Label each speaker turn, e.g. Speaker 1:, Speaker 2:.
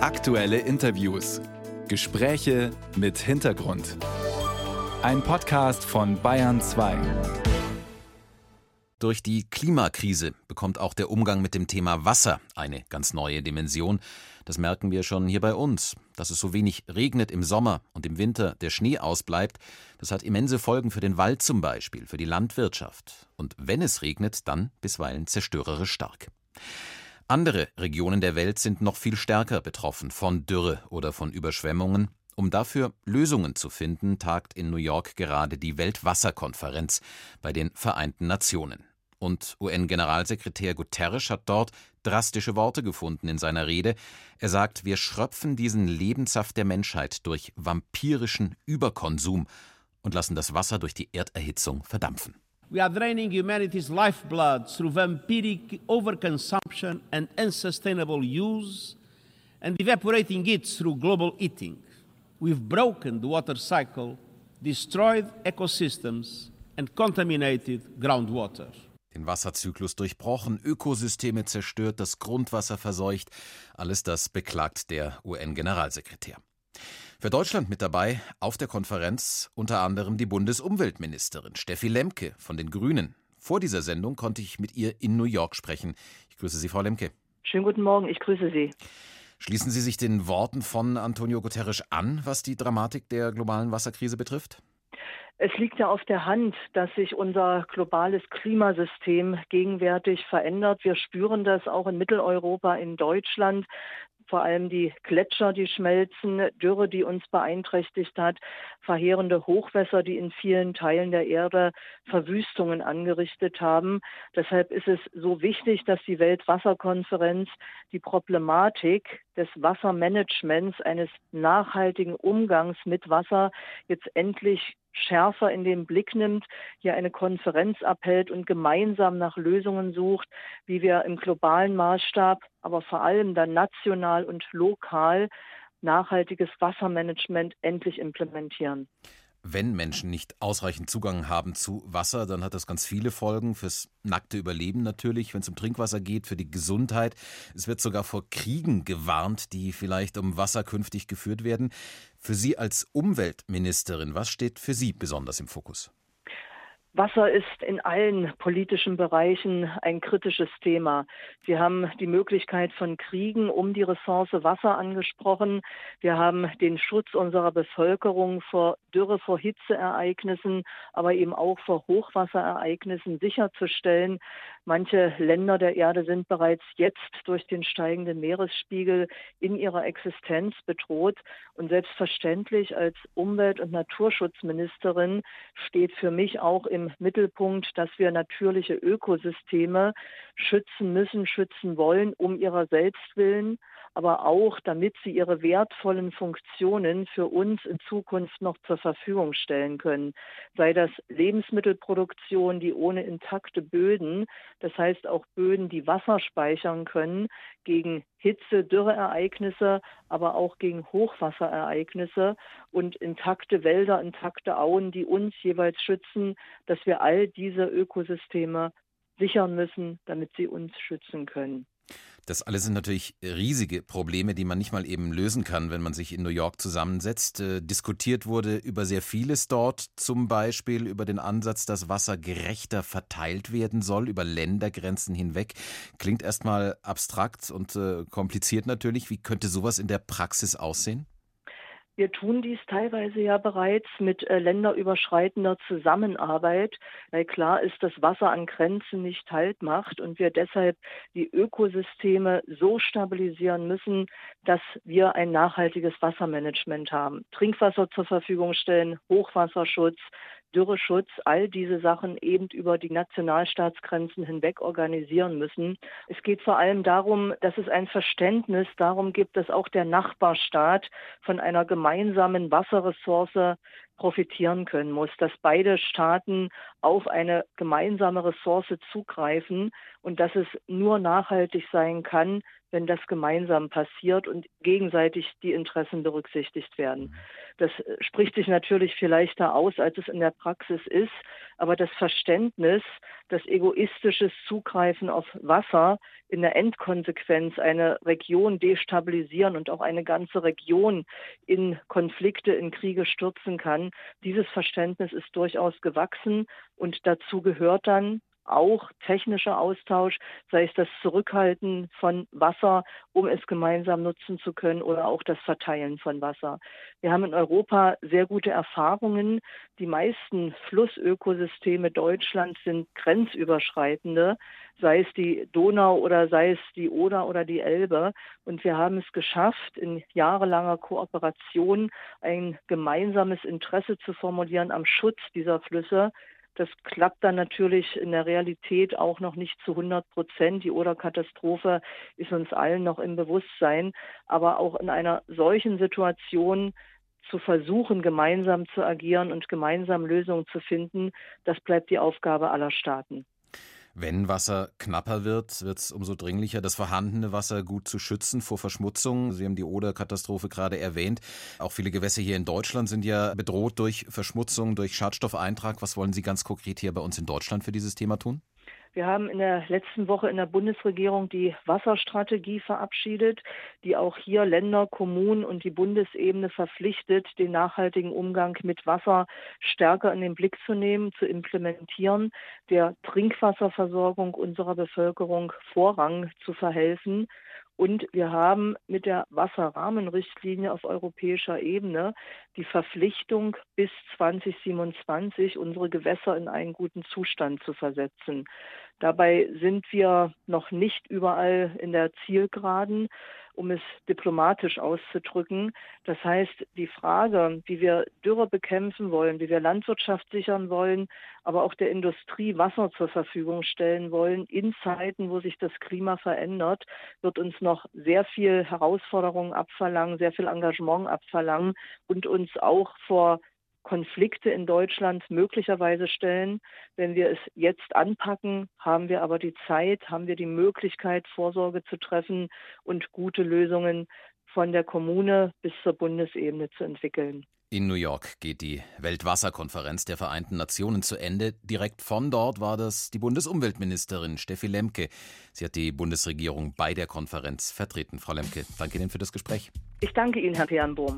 Speaker 1: Aktuelle Interviews. Gespräche mit Hintergrund. Ein Podcast von Bayern 2.
Speaker 2: Durch die Klimakrise bekommt auch der Umgang mit dem Thema Wasser eine ganz neue Dimension. Das merken wir schon hier bei uns. Dass es so wenig regnet im Sommer und im Winter der Schnee ausbleibt, das hat immense Folgen für den Wald zum Beispiel, für die Landwirtschaft. Und wenn es regnet, dann bisweilen zerstörerisch stark. Andere Regionen der Welt sind noch viel stärker betroffen von Dürre oder von Überschwemmungen. Um dafür Lösungen zu finden, tagt in New York gerade die Weltwasserkonferenz bei den Vereinten Nationen. Und UN-Generalsekretär Guterres hat dort drastische Worte gefunden in seiner Rede. Er sagt, wir schröpfen diesen Lebenssaft der Menschheit durch vampirischen Überkonsum und lassen das Wasser durch die Erderhitzung verdampfen.
Speaker 3: We are draining humanity's lifeblood through vampiric overconsumption and unsustainable use, and evaporating it through global eating. We've broken the water cycle, destroyed ecosystems, and contaminated groundwater.
Speaker 2: Den Wasserzyklus durchbrochen, Ökosysteme zerstört, das Grundwasser verseucht. Alles das beklagt der UN-Generalsekretär. Für Deutschland mit dabei auf der Konferenz unter anderem die Bundesumweltministerin Steffi Lemke von den Grünen. Vor dieser Sendung konnte ich mit ihr in New York sprechen. Ich grüße Sie, Frau Lemke.
Speaker 4: Schönen guten Morgen, ich grüße Sie.
Speaker 2: Schließen Sie sich den Worten von Antonio Guterres an, was die Dramatik der globalen Wasserkrise betrifft?
Speaker 4: Es liegt ja auf der Hand, dass sich unser globales Klimasystem gegenwärtig verändert. Wir spüren das auch in Mitteleuropa, in Deutschland vor allem die Gletscher, die schmelzen, Dürre, die uns beeinträchtigt hat, verheerende Hochwässer, die in vielen Teilen der Erde Verwüstungen angerichtet haben. Deshalb ist es so wichtig, dass die Weltwasserkonferenz die Problematik des Wassermanagements, eines nachhaltigen Umgangs mit Wasser jetzt endlich schärfer in den Blick nimmt, hier eine Konferenz abhält und gemeinsam nach Lösungen sucht, wie wir im globalen Maßstab, aber vor allem dann national und lokal nachhaltiges Wassermanagement endlich implementieren.
Speaker 2: Wenn Menschen nicht ausreichend Zugang haben zu Wasser, dann hat das ganz viele Folgen fürs nackte Überleben natürlich, wenn es um Trinkwasser geht, für die Gesundheit. Es wird sogar vor Kriegen gewarnt, die vielleicht um Wasser künftig geführt werden. Für Sie als Umweltministerin, was steht für Sie besonders im Fokus?
Speaker 4: Wasser ist in allen politischen Bereichen ein kritisches Thema. Sie haben die Möglichkeit von Kriegen um die Ressource Wasser angesprochen. Wir haben den Schutz unserer Bevölkerung vor Dürre, vor Hitzeereignissen, aber eben auch vor Hochwasserereignissen sicherzustellen. Manche Länder der Erde sind bereits jetzt durch den steigenden Meeresspiegel in ihrer Existenz bedroht. Und selbstverständlich als Umwelt- und Naturschutzministerin steht für mich auch im Mittelpunkt, dass wir natürliche Ökosysteme schützen müssen, schützen wollen, um ihrer selbst willen, aber auch damit sie ihre wertvollen Funktionen für uns in Zukunft noch zur Verfügung stellen können. Sei das Lebensmittelproduktion, die ohne intakte Böden, das heißt auch Böden, die Wasser speichern können, gegen Hitze, Dürreereignisse, aber auch gegen Hochwasserereignisse und intakte Wälder, intakte Auen, die uns jeweils schützen, dass wir all diese Ökosysteme sichern müssen, damit sie uns schützen können.
Speaker 2: Das alles sind natürlich riesige Probleme, die man nicht mal eben lösen kann, wenn man sich in New York zusammensetzt. Äh, diskutiert wurde über sehr vieles dort, zum Beispiel über den Ansatz, dass Wasser gerechter verteilt werden soll, über Ländergrenzen hinweg. Klingt erstmal abstrakt und äh, kompliziert natürlich. Wie könnte sowas in der Praxis aussehen?
Speaker 4: Wir tun dies teilweise ja bereits mit äh, länderüberschreitender Zusammenarbeit, weil klar ist, dass Wasser an Grenzen nicht Halt macht und wir deshalb die Ökosysteme so stabilisieren müssen, dass wir ein nachhaltiges Wassermanagement haben. Trinkwasser zur Verfügung stellen, Hochwasserschutz, Dürreschutz, all diese Sachen eben über die Nationalstaatsgrenzen hinweg organisieren müssen. Es geht vor allem darum, dass es ein Verständnis darum gibt, dass auch der Nachbarstaat von einer gemeinsamen Wasserressource profitieren können muss, dass beide Staaten auf eine gemeinsame Ressource zugreifen und dass es nur nachhaltig sein kann, wenn das gemeinsam passiert und gegenseitig die Interessen berücksichtigt werden. Das spricht sich natürlich viel leichter aus, als es in der Praxis ist. Aber das Verständnis, dass egoistisches Zugreifen auf Wasser in der Endkonsequenz eine Region destabilisieren und auch eine ganze Region in Konflikte, in Kriege stürzen kann, dieses Verständnis ist durchaus gewachsen und dazu gehört dann auch technischer Austausch, sei es das Zurückhalten von Wasser, um es gemeinsam nutzen zu können oder auch das Verteilen von Wasser. Wir haben in Europa sehr gute Erfahrungen. Die meisten Flussökosysteme Deutschlands sind grenzüberschreitende, sei es die Donau oder sei es die Oder oder die Elbe. Und wir haben es geschafft, in jahrelanger Kooperation ein gemeinsames Interesse zu formulieren am Schutz dieser Flüsse das klappt dann natürlich in der Realität auch noch nicht zu 100 Prozent. Die Oder-Katastrophe ist uns allen noch im Bewusstsein. Aber auch in einer solchen Situation zu versuchen, gemeinsam zu agieren und gemeinsam Lösungen zu finden, das bleibt die Aufgabe aller Staaten.
Speaker 2: Wenn Wasser knapper wird, wird es umso dringlicher, das vorhandene Wasser gut zu schützen vor Verschmutzung. Sie haben die Oder-Katastrophe gerade erwähnt. Auch viele Gewässer hier in Deutschland sind ja bedroht durch Verschmutzung, durch Schadstoffeintrag. Was wollen Sie ganz konkret hier bei uns in Deutschland für dieses Thema tun?
Speaker 4: Wir haben in der letzten Woche in der Bundesregierung die Wasserstrategie verabschiedet, die auch hier Länder, Kommunen und die Bundesebene verpflichtet, den nachhaltigen Umgang mit Wasser stärker in den Blick zu nehmen, zu implementieren, der Trinkwasserversorgung unserer Bevölkerung Vorrang zu verhelfen. Und wir haben mit der Wasserrahmenrichtlinie auf europäischer Ebene die Verpflichtung, bis 2027 unsere Gewässer in einen guten Zustand zu versetzen. Dabei sind wir noch nicht überall in der Zielgeraden um es diplomatisch auszudrücken. Das heißt, die Frage, wie wir Dürre bekämpfen wollen, wie wir Landwirtschaft sichern wollen, aber auch der Industrie Wasser zur Verfügung stellen wollen, in Zeiten, wo sich das Klima verändert, wird uns noch sehr viel Herausforderungen abverlangen, sehr viel Engagement abverlangen und uns auch vor Konflikte in Deutschland möglicherweise stellen. Wenn wir es jetzt anpacken, haben wir aber die Zeit, haben wir die Möglichkeit, Vorsorge zu treffen und gute Lösungen von der Kommune bis zur Bundesebene zu entwickeln.
Speaker 2: In New York geht die Weltwasserkonferenz der Vereinten Nationen zu Ende. Direkt von dort war das die Bundesumweltministerin Steffi Lemke. Sie hat die Bundesregierung bei der Konferenz vertreten. Frau Lemke, danke Ihnen für das Gespräch.
Speaker 4: Ich danke Ihnen, Herr Bernbohm.